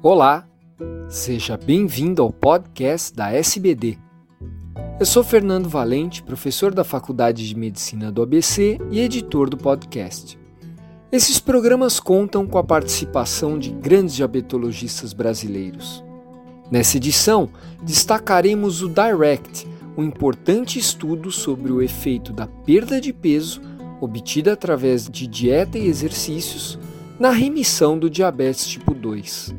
Olá, seja bem-vindo ao podcast da SBD. Eu sou Fernando Valente, professor da Faculdade de Medicina do ABC e editor do podcast. Esses programas contam com a participação de grandes diabetologistas brasileiros. Nessa edição, destacaremos o DIRECT, um importante estudo sobre o efeito da perda de peso obtida através de dieta e exercícios na remissão do diabetes tipo 2.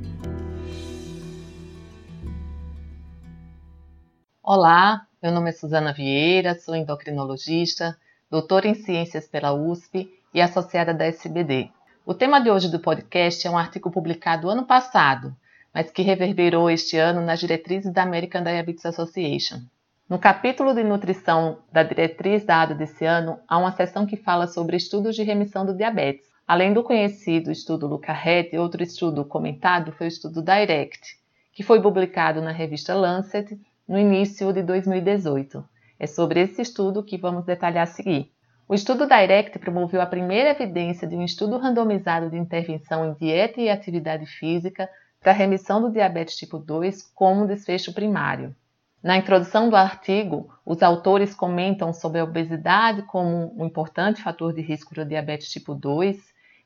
Olá, meu nome é Suzana Vieira, sou endocrinologista, doutora em ciências pela USP e associada da SBD. O tema de hoje do podcast é um artigo publicado ano passado, mas que reverberou este ano nas diretrizes da American Diabetes Association. No capítulo de nutrição da diretriz dada desse ano, há uma seção que fala sobre estudos de remissão do diabetes. Além do conhecido estudo Luca-Ret, outro estudo comentado foi o estudo DIRECT, que foi publicado na revista Lancet no início de 2018. É sobre esse estudo que vamos detalhar a seguir. O estudo DIRECT promoveu a primeira evidência de um estudo randomizado de intervenção em dieta e atividade física para remissão do diabetes tipo 2 como desfecho primário. Na introdução do artigo, os autores comentam sobre a obesidade como um importante fator de risco para o diabetes tipo 2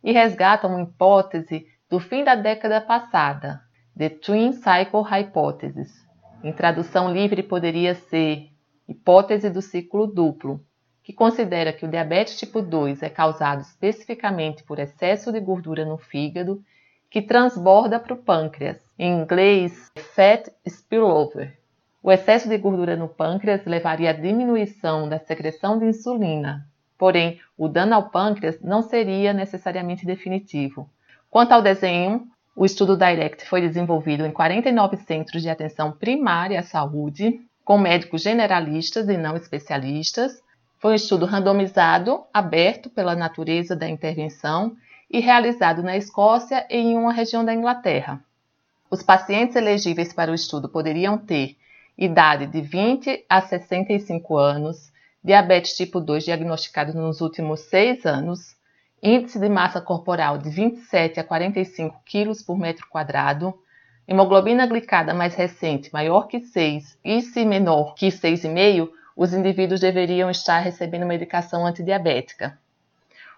e resgatam uma hipótese do fim da década passada, The Twin Cycle Hypothesis, em tradução livre, poderia ser hipótese do ciclo duplo, que considera que o diabetes tipo 2 é causado especificamente por excesso de gordura no fígado que transborda para o pâncreas, em inglês fat spillover. O excesso de gordura no pâncreas levaria à diminuição da secreção de insulina, porém o dano ao pâncreas não seria necessariamente definitivo. Quanto ao desenho, o estudo DIRECT foi desenvolvido em 49 centros de atenção primária à saúde, com médicos generalistas e não especialistas. Foi um estudo randomizado, aberto pela natureza da intervenção e realizado na Escócia e em uma região da Inglaterra. Os pacientes elegíveis para o estudo poderiam ter idade de 20 a 65 anos, diabetes tipo 2 diagnosticado nos últimos seis anos, índice de massa corporal de 27 a 45 kg por metro quadrado, hemoglobina glicada mais recente maior que 6 e se menor que 6,5, os indivíduos deveriam estar recebendo medicação antidiabética.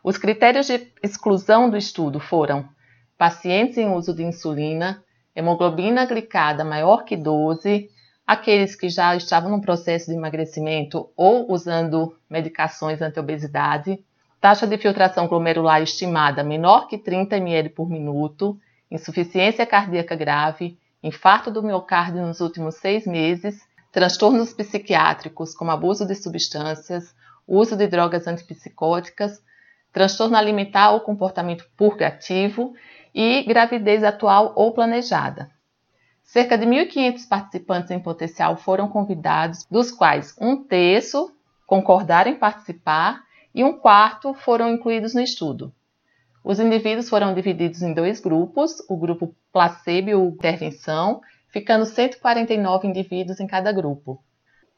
Os critérios de exclusão do estudo foram pacientes em uso de insulina, hemoglobina glicada maior que 12, aqueles que já estavam no processo de emagrecimento ou usando medicações anti-obesidade, taxa de filtração glomerular estimada menor que 30 ml por minuto, insuficiência cardíaca grave, infarto do miocárdio nos últimos seis meses, transtornos psiquiátricos como abuso de substâncias, uso de drogas antipsicóticas, transtorno alimentar ou comportamento purgativo e gravidez atual ou planejada. Cerca de 1.500 participantes em potencial foram convidados, dos quais um terço concordaram em participar e um quarto foram incluídos no estudo. Os indivíduos foram divididos em dois grupos, o grupo placebo e o intervenção, ficando 149 indivíduos em cada grupo.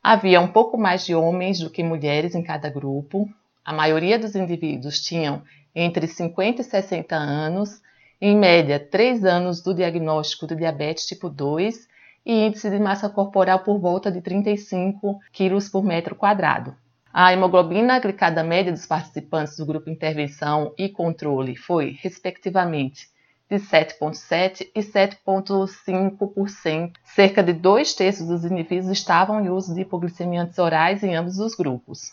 Havia um pouco mais de homens do que mulheres em cada grupo. A maioria dos indivíduos tinham entre 50 e 60 anos, em média 3 anos do diagnóstico de diabetes tipo 2 e índice de massa corporal por volta de 35 kg por metro quadrado. A hemoglobina glicada média dos participantes do grupo intervenção e controle foi, respectivamente, de 7,7% e 7,5%. Cerca de dois terços dos indivíduos estavam em uso de hipoglicemiantes orais em ambos os grupos.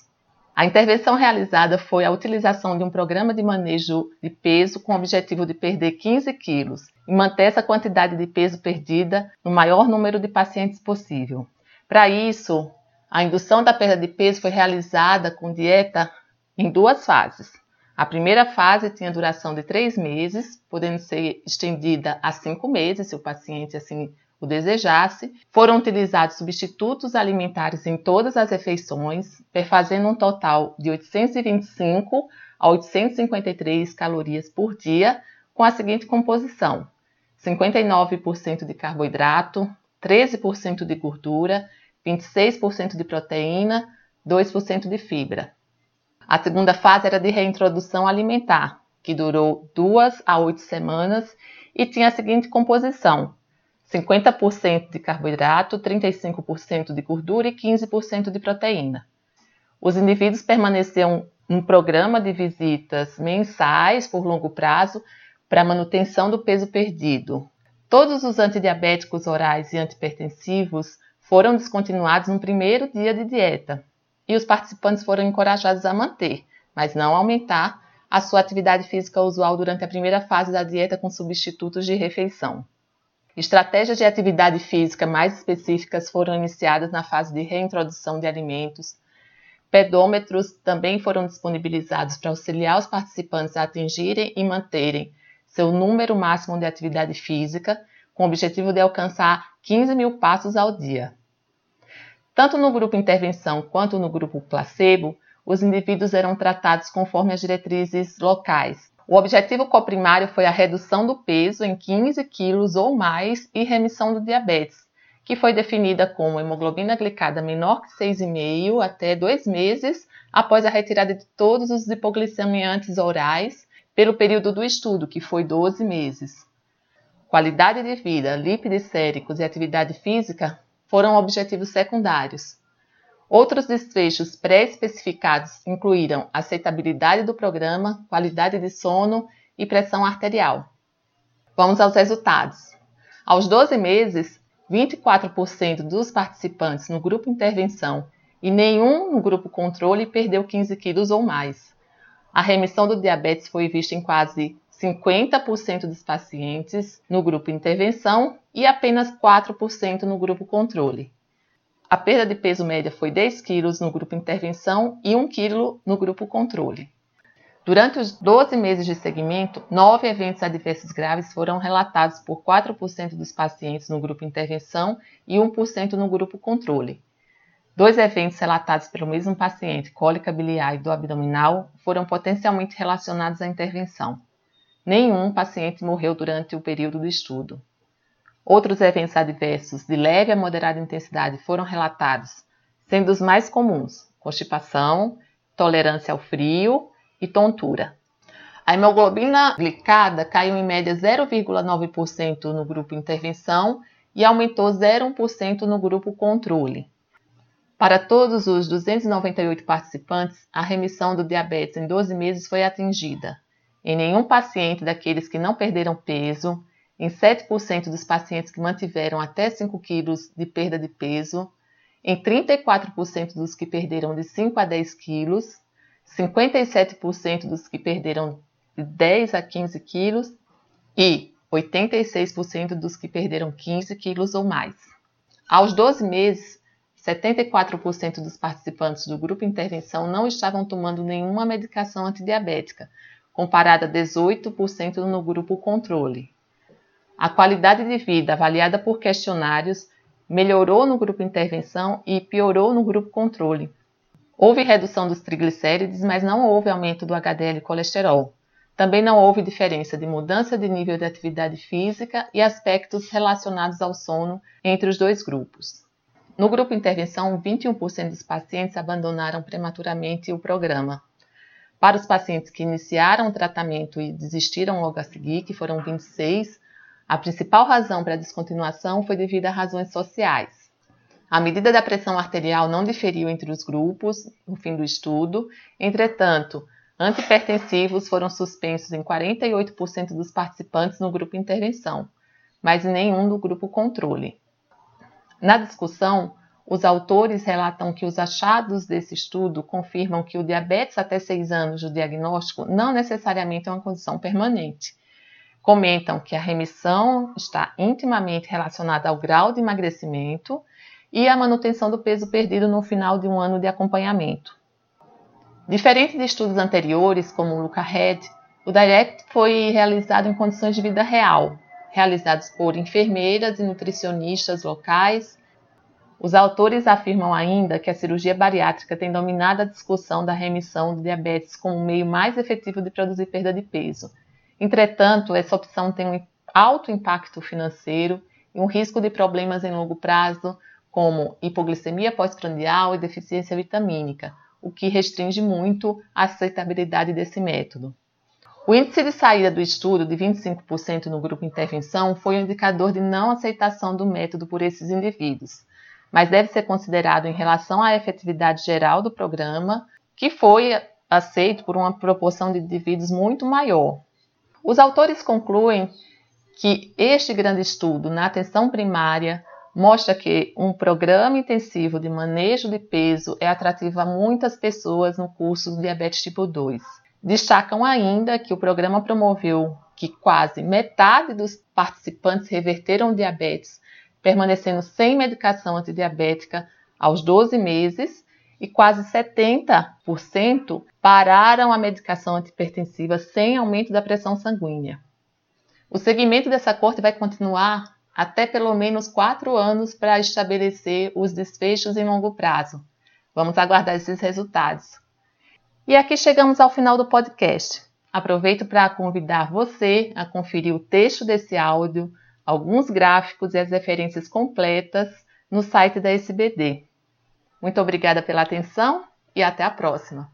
A intervenção realizada foi a utilização de um programa de manejo de peso com o objetivo de perder 15 quilos e manter essa quantidade de peso perdida no maior número de pacientes possível. Para isso, a indução da perda de peso foi realizada com dieta em duas fases. A primeira fase tinha duração de três meses, podendo ser estendida a cinco meses, se o paciente assim o desejasse. Foram utilizados substitutos alimentares em todas as refeições, perfazendo um total de 825 a 853 calorias por dia, com a seguinte composição: 59% de carboidrato, 13% de gordura 26% de proteína, 2% de fibra. A segunda fase era de reintrodução alimentar, que durou duas a oito semanas e tinha a seguinte composição: 50% de carboidrato, 35% de gordura e 15% de proteína. Os indivíduos permaneciam num programa de visitas mensais por longo prazo para manutenção do peso perdido. Todos os antidiabéticos orais e antipertensivos foram descontinuados no primeiro dia de dieta e os participantes foram encorajados a manter, mas não aumentar, a sua atividade física usual durante a primeira fase da dieta com substitutos de refeição. Estratégias de atividade física mais específicas foram iniciadas na fase de reintrodução de alimentos. Pedômetros também foram disponibilizados para auxiliar os participantes a atingirem e manterem seu número máximo de atividade física, com o objetivo de alcançar 15 mil passos ao dia. Tanto no grupo intervenção quanto no grupo placebo, os indivíduos eram tratados conforme as diretrizes locais. O objetivo coprimário foi a redução do peso em 15 quilos ou mais e remissão do diabetes, que foi definida como hemoglobina glicada menor que 6,5 até 2 meses após a retirada de todos os hipoglicemiantes orais pelo período do estudo, que foi 12 meses. Qualidade de vida, lípides séricos e atividade física foram objetivos secundários. Outros desfechos pré-especificados incluíram aceitabilidade do programa, qualidade de sono e pressão arterial. Vamos aos resultados. Aos 12 meses, 24% dos participantes no grupo intervenção e nenhum no grupo controle perdeu 15 quilos ou mais. A remissão do diabetes foi vista em quase 50% dos pacientes no grupo intervenção e apenas 4% no grupo controle. A perda de peso média foi 10 kg no grupo intervenção e 1 kg no grupo controle. Durante os 12 meses de segmento, nove eventos adversos graves foram relatados por 4% dos pacientes no grupo intervenção e 1% no grupo controle. Dois eventos relatados pelo mesmo paciente, cólica biliar e do abdominal, foram potencialmente relacionados à intervenção. Nenhum paciente morreu durante o período do estudo. Outros eventos adversos de leve a moderada intensidade foram relatados, sendo os mais comuns constipação, tolerância ao frio e tontura. A hemoglobina glicada caiu em média 0,9% no grupo intervenção e aumentou 0,1% no grupo controle. Para todos os 298 participantes, a remissão do diabetes em 12 meses foi atingida. Em nenhum paciente daqueles que não perderam peso, em 7% dos pacientes que mantiveram até 5 quilos de perda de peso, em 34% dos que perderam de 5 a 10 quilos, 57% dos que perderam de 10 a 15 quilos e 86% dos que perderam 15 quilos ou mais. Aos 12 meses, 74% dos participantes do grupo intervenção não estavam tomando nenhuma medicação antidiabética, comparada a 18% no grupo controle. A qualidade de vida avaliada por questionários melhorou no grupo intervenção e piorou no grupo controle. Houve redução dos triglicérides, mas não houve aumento do HDL colesterol. Também não houve diferença de mudança de nível de atividade física e aspectos relacionados ao sono entre os dois grupos. No grupo intervenção, 21% dos pacientes abandonaram prematuramente o programa. Para os pacientes que iniciaram o tratamento e desistiram logo a seguir, que foram 26, a principal razão para a descontinuação foi devido a razões sociais. A medida da pressão arterial não diferiu entre os grupos no fim do estudo, entretanto, antipertensivos foram suspensos em 48% dos participantes no grupo intervenção, mas em nenhum do grupo controle. Na discussão, os autores relatam que os achados desse estudo confirmam que o diabetes até 6 anos do diagnóstico não necessariamente é uma condição permanente Comentam que a remissão está intimamente relacionada ao grau de emagrecimento e à manutenção do peso perdido no final de um ano de acompanhamento. Diferente de estudos anteriores, como o Luca Red, o Direct foi realizado em condições de vida real, realizados por enfermeiras e nutricionistas locais. Os autores afirmam ainda que a cirurgia bariátrica tem dominado a discussão da remissão do diabetes como um meio mais efetivo de produzir perda de peso Entretanto, essa opção tem um alto impacto financeiro e um risco de problemas em longo prazo, como hipoglicemia pós-prandial e deficiência vitamínica, o que restringe muito a aceitabilidade desse método. O índice de saída do estudo de 25% no grupo intervenção foi um indicador de não aceitação do método por esses indivíduos, mas deve ser considerado em relação à efetividade geral do programa, que foi aceito por uma proporção de indivíduos muito maior. Os autores concluem que este grande estudo na atenção primária mostra que um programa intensivo de manejo de peso é atrativo a muitas pessoas no curso de diabetes tipo 2. Destacam ainda que o programa promoveu que quase metade dos participantes reverteram diabetes, permanecendo sem medicação antidiabética aos 12 meses, e quase 70% pararam a medicação antipertensiva sem aumento da pressão sanguínea. O segmento dessa corte vai continuar até pelo menos quatro anos para estabelecer os desfechos em longo prazo. Vamos aguardar esses resultados. E aqui chegamos ao final do podcast. Aproveito para convidar você a conferir o texto desse áudio, alguns gráficos e as referências completas no site da SBD. Muito obrigada pela atenção e até a próxima!